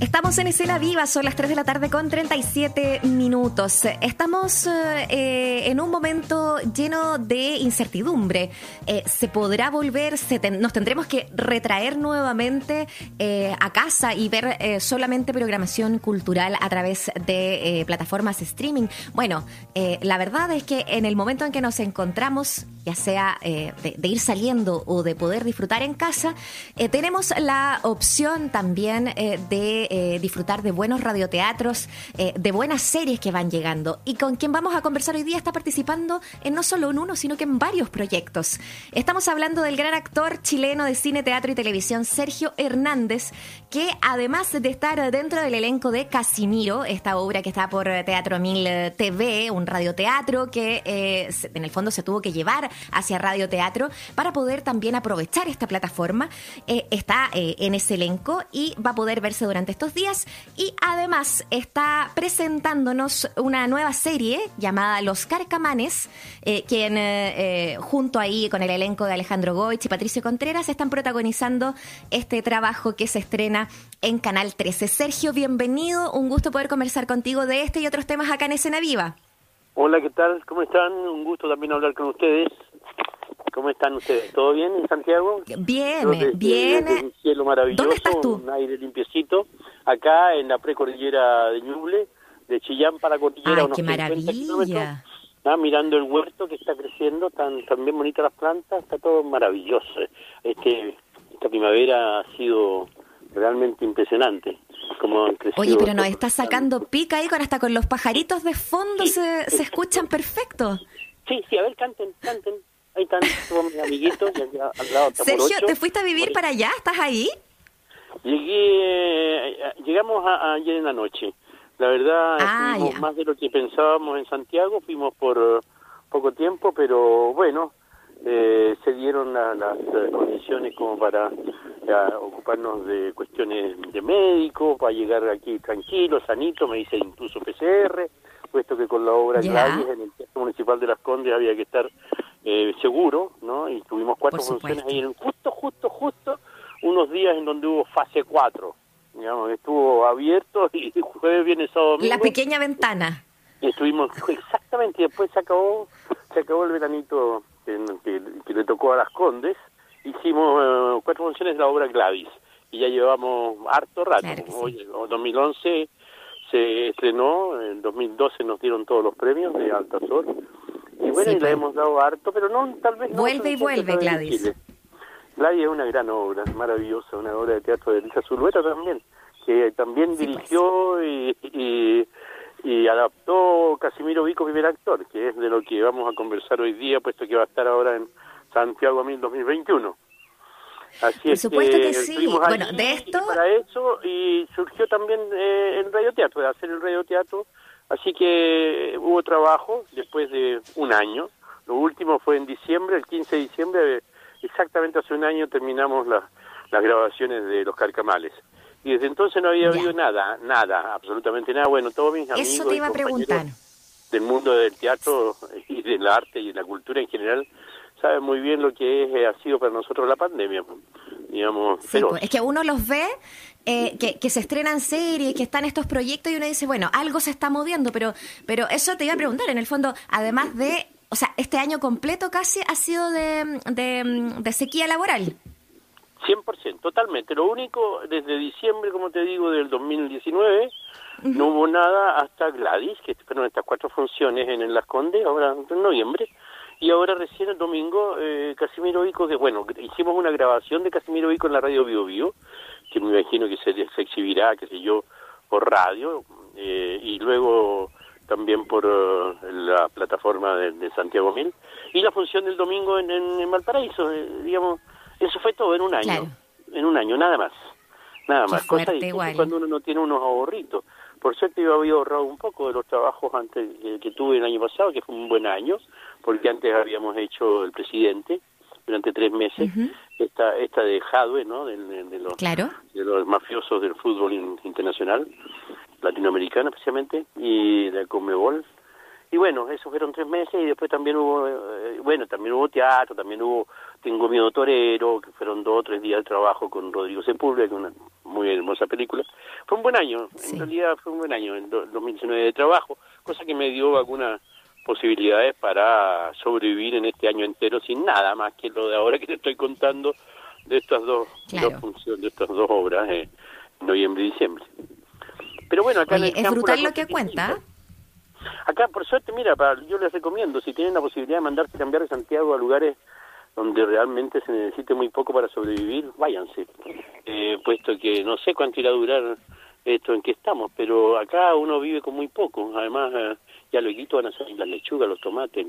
Estamos en escena viva, son las 3 de la tarde con 37 minutos. Estamos eh, en un momento lleno de incertidumbre. Eh, ¿Se podrá volver? Se ¿Nos tendremos que retraer nuevamente eh, a casa y ver solamente programación cultural a través de plataformas streaming? Bueno, la verdad es que en el momento en que nos encontramos, ya sea eh, de, ir saliendo o de poder disfrutar en casa, eh, tenemos la opción también eh, de disfrutar de buenos radioteatros, de buenas series que van llegando. Y con quien vamos a conversar hoy día está participando en no solo en uno, sino que en varios proyectos. Estamos hablando del gran actor chileno de cine, teatro y televisión, Sergio Hernández, que además de estar dentro del elenco de Casimiro, esta obra que está por Teatro Mil TV, un radioteatro que en el fondo se tuvo que llevar hacia radioteatro para poder también aprovechar esta plataforma, eh, está eh, en ese elenco y va a poder verse durante estos días y además está presentándonos una nueva serie llamada Los Carcamanes, eh, quien eh, junto ahí con el elenco de Alejandro Goich y Patricio Contreras están protagonizando este trabajo que se estrena en Canal 13. Sergio, bienvenido, un gusto poder conversar contigo de este y otros temas acá en Escena Viva. Hola, ¿qué tal? ¿Cómo están? Un gusto también hablar con ustedes. ¿Cómo están ustedes? ¿Todo bien en Santiago? Bien, desde- bien. desde un cielo maravilloso, ¿Dónde estás tú? un aire limpiecito, acá en la precordillera de Ñuble, de Chillán para Cordillera, Ay, unos qué 50 maravilla. Ah, mirando el huerto que está creciendo, tan, tan bien bonitas las plantas, está todo maravilloso. Este, esta primavera ha sido realmente impresionante. Como han crecido Oye, pero nos está sacando pica ahí con hasta con los pajaritos de fondo Sí. se, se escuchan perfecto. Sí, sí, a ver, canten, canten. Ahí están todos mis amiguitos, y allá al lado está Sergio. ¿te fuiste a vivir para allá? ¿Estás ahí? Llegué, eh, llegamos a, ayer en la noche. La verdad, Ah, estuvimos ya. más de lo que pensábamos en Santiago, fuimos por eh, poco tiempo, pero bueno, eh, se dieron la- las eh, condiciones como para ya, ocuparnos de cuestiones de médicos, para llegar aquí tranquilo, sanito, me hice incluso PCR, puesto que con la obra Ya. Gladys en el Teatro Municipal de Las Condes había que estar eh, seguro, ¿no? Y tuvimos cuatro funciones ahí, en, justo, justo, justo, unos días en donde hubo fase 4, digamos, estuvo abierto y jueves, viernes, sábado, domingo. La pequeña ventana. Y estuvimos exactamente, y después se acabó, se acabó el veranito que, que- que le tocó a las Condes. Hicimos eh, cuatro funciones de la obra Gladys y ya llevamos harto rato. Claro sí. En 2011 se estrenó, en 2012 nos dieron todos los premios de Altazor. Y bueno, Sí, y la hemos dado harto, pero no, tal vez no Vuelve y vuelve, Gladys. Gladys es una gran obra, maravillosa, una obra de teatro de Elisa Zulueta también, que también Sí, pues. dirigió y, y, y adaptó Casimiro Vico, primer actor, que es de lo que vamos a conversar hoy día, puesto que va a estar ahora en Santiago 2021. Así Por es supuesto que sí. estuvimos Bueno, de esto- y para eso y surgió también eh, el radioteatro, de hacer el radioteatro. Así que hubo trabajo después de un año. Lo último fue en diciembre, el 15 de diciembre, exactamente hace un año terminamos la- las grabaciones de Los Carcamales. Y desde entonces no había Ya. habido nada, nada, absolutamente nada. Bueno, todos mis amigos Eso te y iba a compañeros preguntar. del mundo del teatro y del arte y de la cultura en general saben muy bien lo que es, eh, ha sido para nosotros la pandemia, digamos. Sí, pues, es que uno los ve eh, que, que se estrenan series, que están estos proyectos y uno dice, bueno, algo se está moviendo, pero, pero eso te iba a preguntar, en el fondo, además de, o sea, este año completo casi ha sido de, de, de sequía laboral. 100%, totalmente. Lo único, desde diciembre, como te digo, del 2019, no hubo nada hasta Gladys, que fueron estas cuatro funciones en, en Las Condes, ahora en noviembre, y ahora recién el domingo, eh, Casimiro Vico, de, bueno, hicimos una grabación de Casimiro Vico en la radio Bio Bio, que me imagino que se, exhibirá, qué sé yo, por radio, eh, y luego también por eh, la plataforma de, de Santiago Mil, y la función del domingo en, en, en Valparaíso, eh, digamos, eso fue todo en un año, Claro. en un año, nada más, nada Qué más, cosa igual. cuando uno no tiene unos ahorritos. Por suerte yo había ahorrado un poco de los trabajos antes eh, que tuve el año pasado, que fue un buen año, porque antes habíamos hecho el presidente durante tres meses. Esta, esta de Jadwe, ¿no? De, de- de los, Claro. de los mafiosos del fútbol in- internacional, latinoamericano especialmente, y de Conmebol. Y bueno, esos fueron tres meses y después también hubo, eh, bueno, también hubo teatro, también hubo Tengo Miedo Torero, que fueron dos o tres días de trabajo con Rodrigo Sepúlveda, que es una muy hermosa película. Fue un buen año, en realidad fue un buen año, en 2019 de trabajo, cosa que me dio algunas posibilidades para sobrevivir en este año entero sin nada más que lo de ahora que te estoy contando de estas dos, funciones, de estas dos obras, eh, noviembre y diciembre. Pero bueno, acá en el es brutal lo que cuenta. Acá, por suerte, mira, yo les recomiendo, si tienen la posibilidad de mandarse cambiar de Santiago a lugares donde realmente se necesite muy poco para sobrevivir, váyanse. Eh, puesto que no sé cuánto irá a durar esto en que estamos, pero acá uno vive con muy poco. Además, eh, ya luego van a salir las lechugas, los tomates,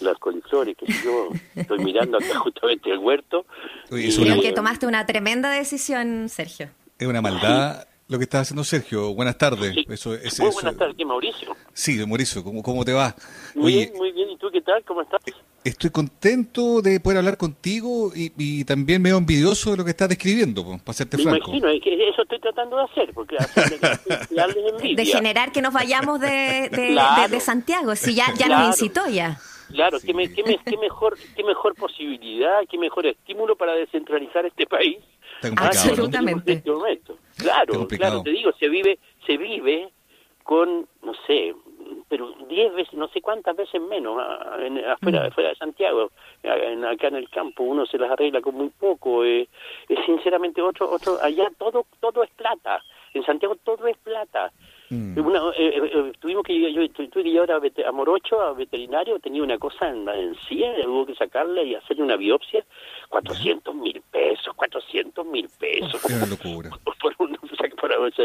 las coliflores, que yo estoy mirando acá justamente el huerto. Creo que tomaste una tremenda decisión, Sergio. Es una maldad lo que está haciendo Sergio. Buenas tardes. Eso, es, muy buenas tardes, Mauricio? Sí, Mauricio, ¿cómo, cómo te va? Muy bien, muy bien. ¿Y tú qué tal? ¿Cómo estás? Estoy contento de poder hablar contigo y, y también medio envidioso de lo que estás describiendo, para hacerte Me franco. imagino, es que eso estoy tratando de hacer, porque de, de generar que nos vayamos de, de, Santiago, si ya, ya nos incitó ya. Claro, ¿qué, me, qué, me, qué, mejor, qué mejor posibilidad, qué mejor estímulo para descentralizar este país Absolutamente. Claro, claro, te digo, se vive, se vive con, no sé, pero diez veces, no sé cuántas veces menos, afuera, mm. de Santiago, acá en el campo uno se las arregla con muy poco, eh, sinceramente otro, otro, allá todo, todo es plata, en Santiago todo es plata, Mm. Una, eh, eh, eh, tuvimos que yo tuve que llevar a, Morocho a veterinario tenía una cosa en la encía hubo que sacarle y hacerle una biopsia 400 mil pesos 400 mil pesos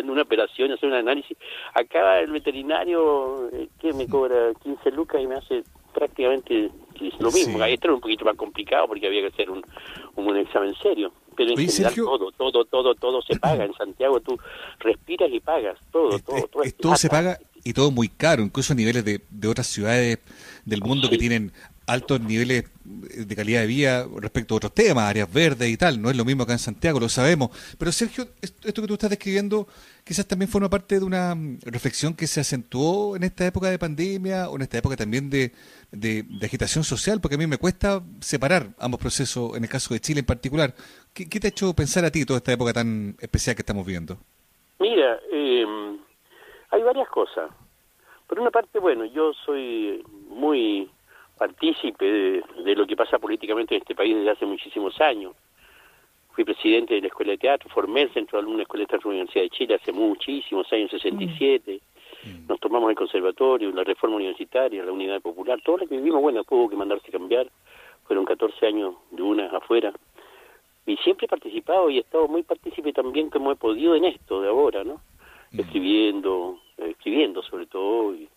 una operación hacer un análisis. Acá el veterinario que me cobra 15 lucas y me hace prácticamente lo mismo. Esto era un poquito más complicado porque había que hacer un, un examen serio. Pero en general todo, todo, todo, todo se paga. En Santiago tú respiras y pagas, todo, todo. Todo, todo se paga y todo muy caro, incluso a niveles de, de otras ciudades del mundo que tienen altos niveles de calidad de vida respecto a otros temas, áreas verdes y tal. No es lo mismo acá en Santiago, lo sabemos. Pero Sergio, esto que tú estás describiendo quizás también forma parte de una reflexión que se acentuó en esta época de pandemia o en esta época también de, de, agitación social, porque a mí me cuesta separar ambos procesos, en el caso de Chile en particular. ¿Qué, te ha hecho pensar a ti toda esta época tan especial que estamos viviendo? Mira, eh, hay varias cosas. Por una parte, bueno, yo soy muy partícipe de, lo que pasa políticamente en este país desde hace muchísimos años. Fui presidente de la Escuela de Teatro, formé el Centro de Alumnos de la Escuela de Teatro de la Universidad de Chile hace muchísimos años, 67. Mm. Nos tomamos el conservatorio, la reforma universitaria, la unidad popular, todo lo que vivimos, bueno, tuvo que mandarse cambiar. Fueron 14 años de una afuera. Y siempre he participado y he estado muy partícipe también como he podido en esto de ahora, ¿no? Mm. Escribiendo, escribiendo sobre todo, y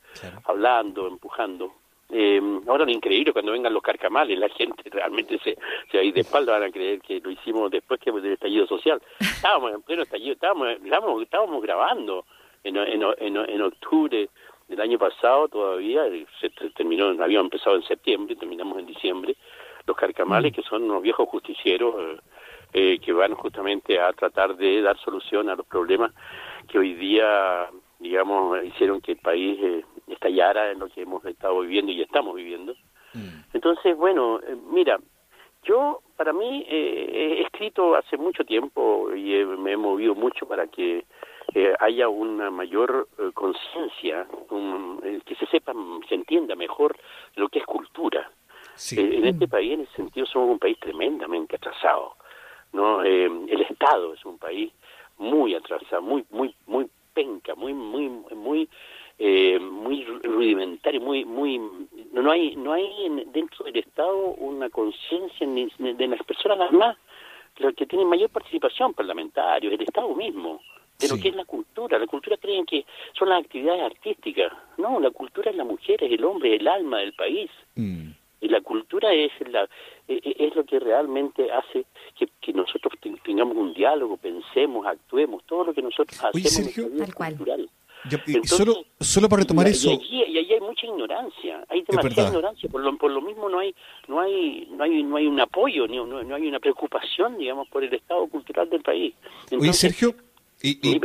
hablando, empujando. Eh, ahora lo increíble cuando vengan los carcamales, la gente realmente se, se ahí de espalda van a creer que lo hicimos después que del estallido social. Estábamos en pleno estallido, estábamos, estábamos, grabando en, en, en, octubre del año pasado todavía, se terminó, había empezado en septiembre, terminamos en diciembre, los carcamales mm. que son unos viejos justicieros eh, eh, que van justamente a tratar de dar solución a los problemas que hoy día, digamos, hicieron que el país eh, estallara en lo que hemos estado viviendo y estamos viviendo. Mm. Entonces, bueno, eh, mira, yo para mí eh, he escrito hace mucho tiempo y me he movido mucho para que eh, haya una mayor conciencia, que se sepa, se entienda mejor lo que es cultura. en este país, en ese sentido, somos un país tremendamente atrasado. no El Estado es un país muy atrasado, muy, muy, muy penca, muy, muy, muy eh, muy rudimentario, muy, muy, no hay, no hay dentro del Estado una conciencia de las personas las más, las que tienen mayor participación parlamentaria, el Estado mismo, de lo que es la cultura. La cultura creen que son las actividades artísticas. No, la cultura es la mujer, es el hombre, es el alma del país. Mm. Y la cultura es la e, e, es lo que realmente hace que, que nosotros tengamos un diálogo, pensemos, actuemos, todo lo que nosotros hacemos es cultural solo, solo para retomar eso. Y ahí hay mucha ignorancia, hay demasiada ignorancia, por lo, por lo mismo no hay, no hay, no hay, no hay un apoyo, ni, no, hay una preocupación, digamos, por el estado cultural del país. Oye, Sergio, y,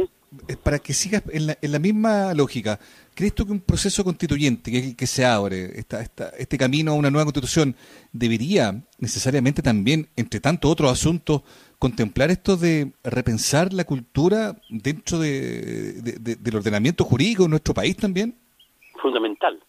para que sigas en la, misma lógica, ¿crees tú que un proceso constituyente, que, que se abre, esta, esta, este camino a una nueva constitución, debería necesariamente también, entre tantos otros asuntos, contemplar esto de repensar la cultura dentro de, del ordenamiento jurídico en nuestro país también? Fundamental.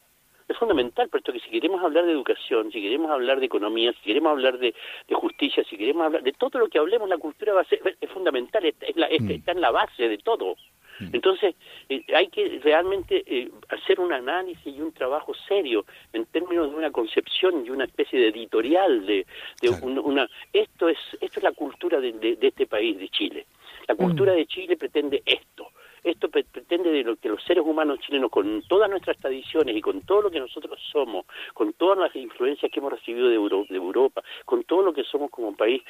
Es fundamental, puesto que si queremos hablar de educación, si queremos hablar de economía, si queremos hablar de, justicia, si queremos hablar de todo lo que hablemos, la cultura va a ser es fundamental, es la, mm. está en la base de todo. Mm. Entonces, eh, hay que realmente eh, hacer un análisis y un trabajo serio en términos de una concepción y una especie de editorial de, una... Esto es, esto es la cultura de, este país, de Chile. La cultura mm. de Chile pretende esto. Esto pretende de lo que los seres humanos chilenos, con todas nuestras tradiciones y con todo lo que nosotros somos, con todas las influencias que hemos recibido de, Europa, con todo lo que somos como país,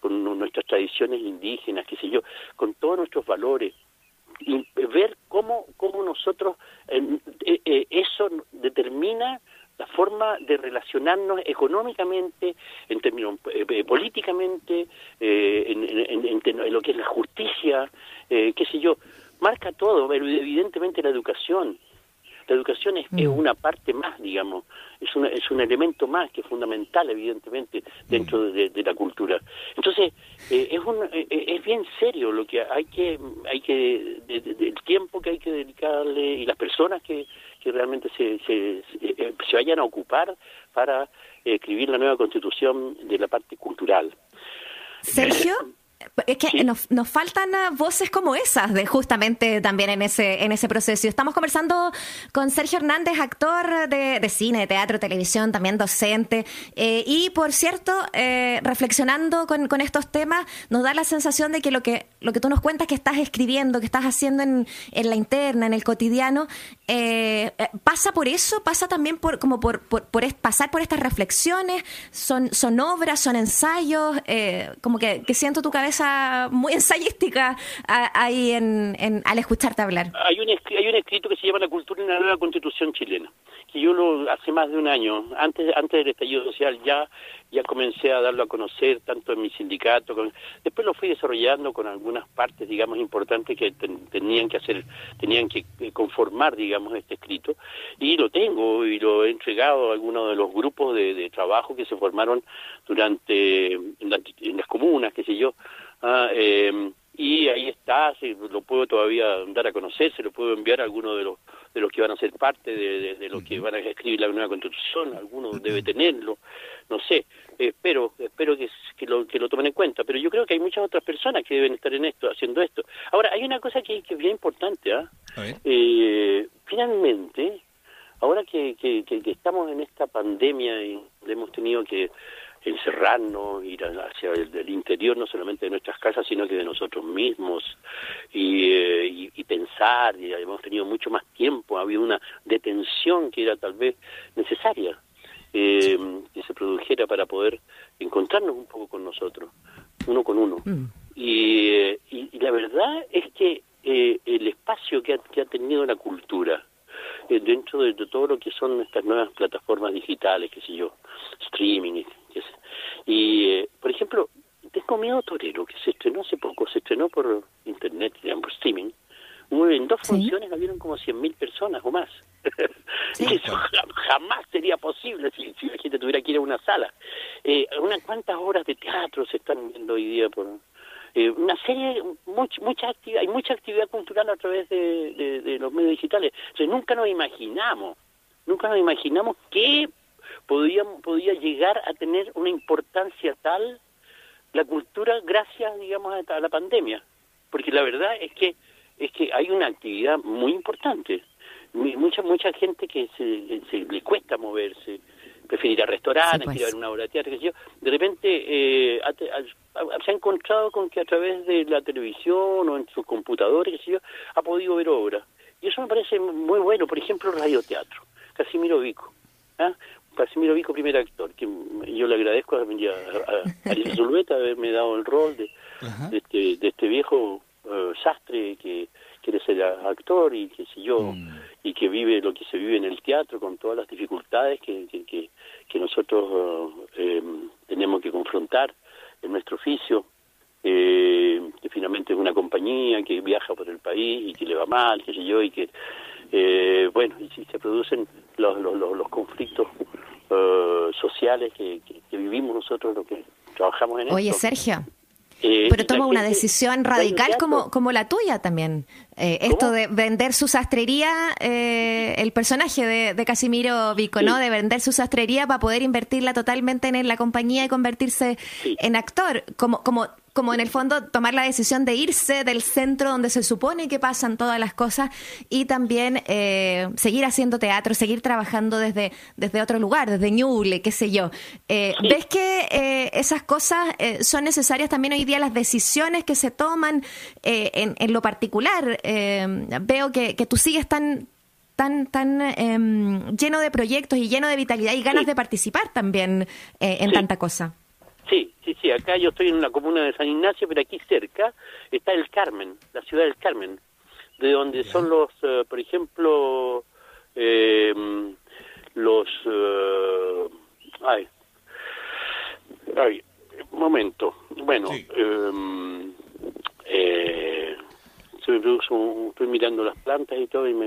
con nuestras tradiciones indígenas, qué sé yo, con todos nuestros valores, y ver cómo, cómo nosotros, eh, eh, eso determina la forma de relacionarnos económicamente, en términos eh, políticamente, en, lo que es la justicia, qué sé yo, marca todo, evidentemente la educación, la educación es, mm. una parte más, digamos, es, es un elemento más que es fundamental, evidentemente, dentro mm. de, la cultura. Entonces, eh, es, un, eh, eh, es bien serio lo que hay que, hay que el tiempo que hay que dedicarle y las personas que, que realmente se, se, se vayan a ocupar para escribir la nueva constitución de la parte cultural. Sergio. Es que nos, nos, faltan ah, voces como esas, de justamente también en ese, en ese proceso. Estamos conversando con Sergio Hernández, actor de, de cine, teatro, televisión, también docente. Eh, y por cierto, eh, reflexionando con, con, estos temas, nos da la sensación de que lo que, lo que tú nos cuentas que estás escribiendo, que estás haciendo en, en la interna, en el cotidiano, eh, pasa por eso, pasa también por, como por, por, pasar por estas reflexiones, son, son obras, son ensayos, como que, que siento tu cabeza muy ensayística ahí en, al escucharte hablar. Hay un, hay un escrito que se llama La cultura en la nueva constitución chilena, que yo lo hace más de un año, antes, antes del estallido social ya, ya comencé a darlo a conocer, tanto en mi sindicato, después lo fui desarrollando con algunas partes, digamos, importantes que tenían que hacer, tenían que conformar, digamos, este escrito, y lo tengo y lo he entregado a algunos de los grupos de, trabajo que se formaron durante en, en las comunas, qué sé yo, Ah, eh, y ahí está, si lo puedo todavía dar a conocer, se lo puedo enviar a algunos de los de los que van a ser parte de, de, los que van a escribir la nueva constitución, alguno debe tenerlo, no sé, espero espero que, que, lo, que lo tomen en cuenta, pero yo creo que hay muchas otras personas que deben estar en esto, haciendo esto. Ahora, hay una cosa que, que es bien importante, ¿ah? Eh, finalmente, ahora que, que, que, estamos en esta pandemia y hemos tenido que encerrarnos, ir hacia el, interior no solamente de nuestras casas, sino que de nosotros mismos y, eh, y, pensar, y hemos tenido mucho más tiempo, ha habido una detención que era tal vez necesaria eh, que se produjera para poder encontrarnos un poco con nosotros, uno con uno. Mm. Eh, y, y, la verdad es que el espacio que ha, que ha tenido la cultura, dentro de, todo lo que son estas nuevas plataformas digitales, qué sé yo, streaming, y, eh, por ejemplo, Tengo Miedo Torero, que se estrenó hace poco, se estrenó por internet, por streaming. En dos funciones habían como 100.000 personas o más. Eso jamás sería posible si, la gente tuviera que ir a una sala. Eh, unas cuantas horas de teatro se están viendo hoy día por, eh, una serie, mucha, mucha actividad, hay mucha actividad cultural a través de, de, los medios digitales. Entonces nunca nos imaginamos, nunca nos imaginamos que podía, podía llegar a tener una importancia tal la cultura gracias, digamos, a la pandemia. Porque la verdad es que es que hay una actividad muy importante. Mucha mucha gente que se, se le cuesta moverse, prefiere ir a restaurantes, pues. ir a ver una obra de teatro, yo. De repente eh, se ha encontrado con que a través de la televisión o en sus computadores, qué sé yo, ha podido ver obras. Y eso me parece muy bueno. Por ejemplo, radioteatro. Casimiro Vico. ¿ah? Casimiro Vico, primer actor, que yo le agradezco a, a, a haberme dado el rol de, este, de este viejo uh, sastre que quiere ser actor y que sé yo, mm. y que vive lo que se vive en el teatro con todas las dificultades que, que, que, nosotros uh, eh, tenemos que confrontar en nuestro oficio, eh, que finalmente es una compañía que viaja por el país y que le va mal, qué sé yo, y que, eh, bueno, y si se producen los, los, los, conflictos eh, sociales que, que, vivimos nosotros, lo que trabajamos en Oye, Sergio. Eh, pero toma una decisión radical como, como la tuya también. Eh, esto de vender su sastrería, eh, el personaje de, Casimiro Vico, ¿no? De vender su sastrería para poder invertirla totalmente en la compañía y convertirse en actor. Como, como como en el fondo tomar la decisión de irse del centro donde se supone que pasan todas las cosas y también eh, seguir haciendo teatro, seguir trabajando desde, desde otro lugar, desde Ñuble, qué sé yo. Eh, ¿Ves que eh, esas cosas son necesarias también hoy día, las decisiones que se toman en, en, lo particular? veo que, que tú sigues tan tan tan em, lleno de proyectos y lleno de vitalidad y ganas de participar también en tanta cosa. Sí, sí, sí, acá yo estoy en la comuna de San Ignacio, pero aquí cerca está el Carmen, la ciudad del Carmen, de donde son los, eh, por ejemplo, eh, los... Eh, ay, ay, momento, bueno, em, eh, estoy mirando las plantas y todo y me...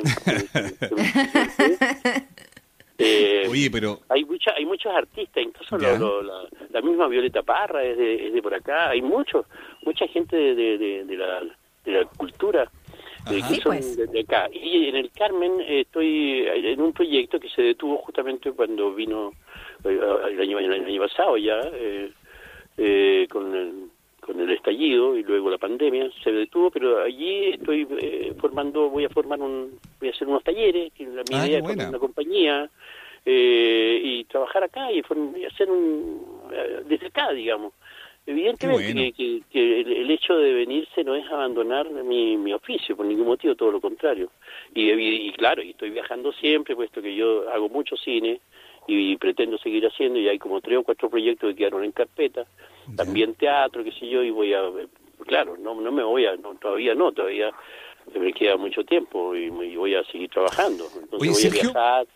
Eh, Oye, pero... Hay, mucha, hay muchos artistas, incluso la, misma Violeta Parra es de, es de por acá, hay muchos, mucha gente de, de, la, de la cultura que son pues. de, acá. Y en el Carmen estoy en un proyecto que se detuvo justamente cuando vino eh, el año, el año pasado ya, eh, eh, con el con el estallido y luego la pandemia se detuvo, pero allí estoy eh, formando, voy a formar un, voy a hacer unos talleres, que la mi ah, idea es una compañía eh, y trabajar acá y, hacer un, eh, desde acá, digamos. Evidentemente que, el, hecho de venirse no es abandonar mi, mi oficio, por ningún motivo, todo lo contrario. Y, y, claro, y estoy viajando siempre, puesto que yo hago mucho cine, y pretendo seguir haciendo y hay como tres o cuatro proyectos que quedaron en carpeta, también teatro, qué sé yo, y voy a, claro, no, no me voy a, todavía no, todavía me queda mucho tiempo y, voy a seguir trabajando. Entonces voy a viajar,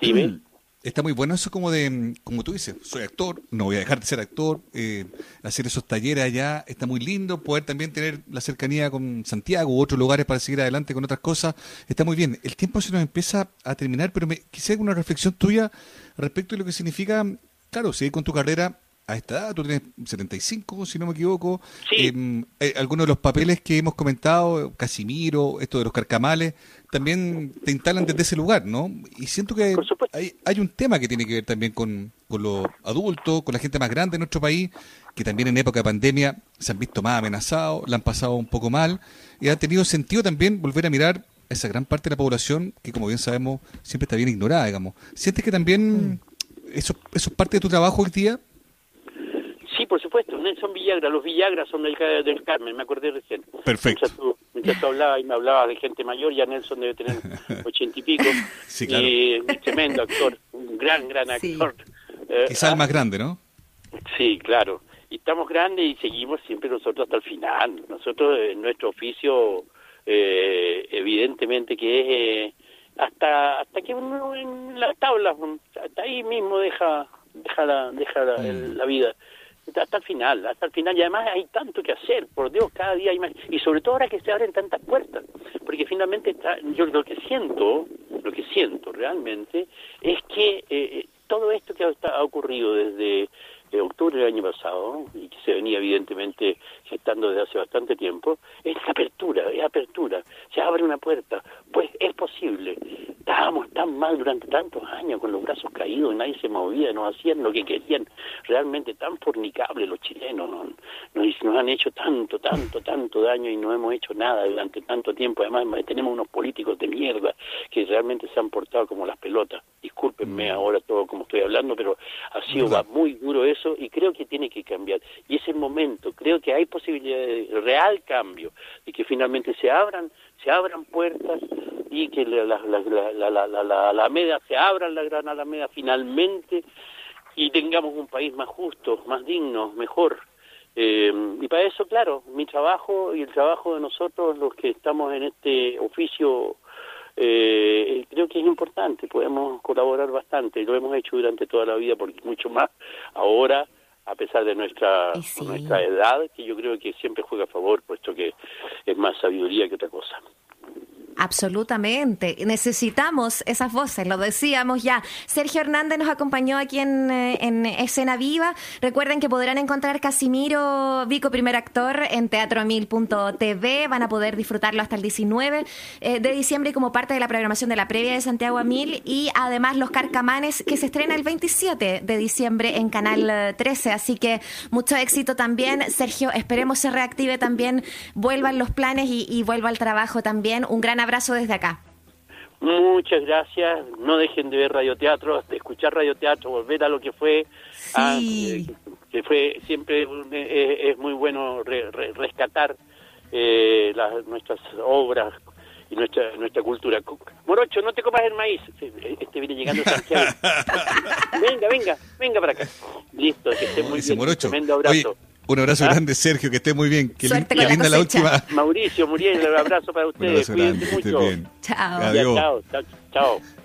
¿sí ven? Está muy bueno eso como de, como tú dices, soy actor, no voy a dejar de ser actor, eh, hacer esos talleres allá está muy lindo, poder también tener la cercanía con Santiago u otros lugares para seguir adelante con otras cosas, está muy bien. El tiempo se nos empieza a terminar, pero me quisiera una reflexión tuya respecto de lo que significa, claro, seguir con tu carrera a esta edad, tú tienes 75, si no me equivoco. Em, eh, algunos de los papeles que hemos comentado, Casimiro, esto de los carcamales, también te instalan desde ese lugar, ¿no? Y siento que hay, hay, un tema que tiene que ver también con, con los adultos, con la gente más grande de nuestro país, que también en época de pandemia se han visto más amenazados, la han pasado un poco mal, y ha tenido sentido también volver a mirar a esa gran parte de la población que, como bien sabemos, siempre está bien ignorada, digamos. ¿Sientes que también mm. eso, eso es parte de tu trabajo hoy día? Sí, por supuesto, Nelson Villagra, los Villagras son del, del Carmen, me acordé recién. Perfecto. Mientras tú, hablabas y me hablabas de gente mayor, ya Nelson debe tener ochenta y pico. sí, claro. Y un tremendo actor, un gran, gran actor. Eh, Quizá el más grande, ¿no? Sí, claro. Y estamos grandes y seguimos siempre nosotros hasta el final. Nosotros, en nuestro oficio, eh, evidentemente que es... Eh, hasta hasta que uno en las tablas hasta ahí mismo deja deja la deja la vida hasta el final, hasta el final. Y además hay tanto que hacer, por Dios, cada día hay más. Y sobre todo ahora que se abren tantas puertas. Porque finalmente yo lo que siento, lo que siento realmente, es que eh, eh todo esto que ha, ocurrido desde eh, octubre del año pasado, y que se venía evidentemente gestando desde hace bastante tiempo, es apertura, es apertura. Se abre una puerta, pues es posible. Estábamos tan mal durante tantos años con los brazos caídos, nadie se movía, nos hacían lo que querían, realmente tan fornicables los chilenos, nos, nos han hecho tanto, tanto, tanto daño y no hemos hecho nada durante tanto tiempo. Además, tenemos unos políticos de mierda que realmente se han portado como las pelotas. Discúlpenme mm. ahora todo como estoy hablando, pero ha sido muy duro eso y creo que tiene que cambiar. Y ese momento, creo que hay posibilidad de real cambio, y que finalmente se abran se abran puertas y que la, la, la, la, la, Alameda se abra la gran Alameda finalmente y tengamos un país más justo, más digno, mejor. Eh, y para eso, claro, mi trabajo y el trabajo de nosotros, los que estamos en este oficio, eh, creo que es importante, podemos colaborar bastante, lo hemos hecho durante toda la vida, porque mucho más. Ahora a pesar de nuestra, nuestra edad, que yo creo que siempre juega a favor, puesto que es más sabiduría que otra cosa. Absolutamente. Necesitamos esas voces, lo decíamos ya. Sergio Hernández nos acompañó aquí en, eh, en Escena Viva. Recuerden que podrán encontrar Casimiro Vico, primer actor, en teatroamil.tv. Van a poder disfrutarlo hasta el 19 eh, de diciembre como parte de la programación de la previa de Santiago a Mil y además Los Carcamanes que se estrena el 27 de diciembre en Canal 13. Así que mucho éxito también. Sergio, esperemos se reactive también, vuelvan los planes y, y vuelva al trabajo también. Un gran abrazo abrazo desde acá. Muchas gracias. No dejen de ver radioteatro, de escuchar radioteatro, volver a lo que fue. Ah, que, fue siempre es, muy bueno rescatar eh, las, nuestras obras y nuestra nuestra cultura. Morocho, no te comas el maíz. Este viene llegando Santiago. venga, venga, venga para acá. Listo, que esté muy bien. Morocho. Tremendo abrazo. Un abrazo ¿Ah? grande, Sergio, que esté muy bien. Qué, linda la, última. Mauricio, Muriel, un abrazo para ustedes. Un abrazo grande, mucho. Bien. Chao. Adiós. chao, chao. chao.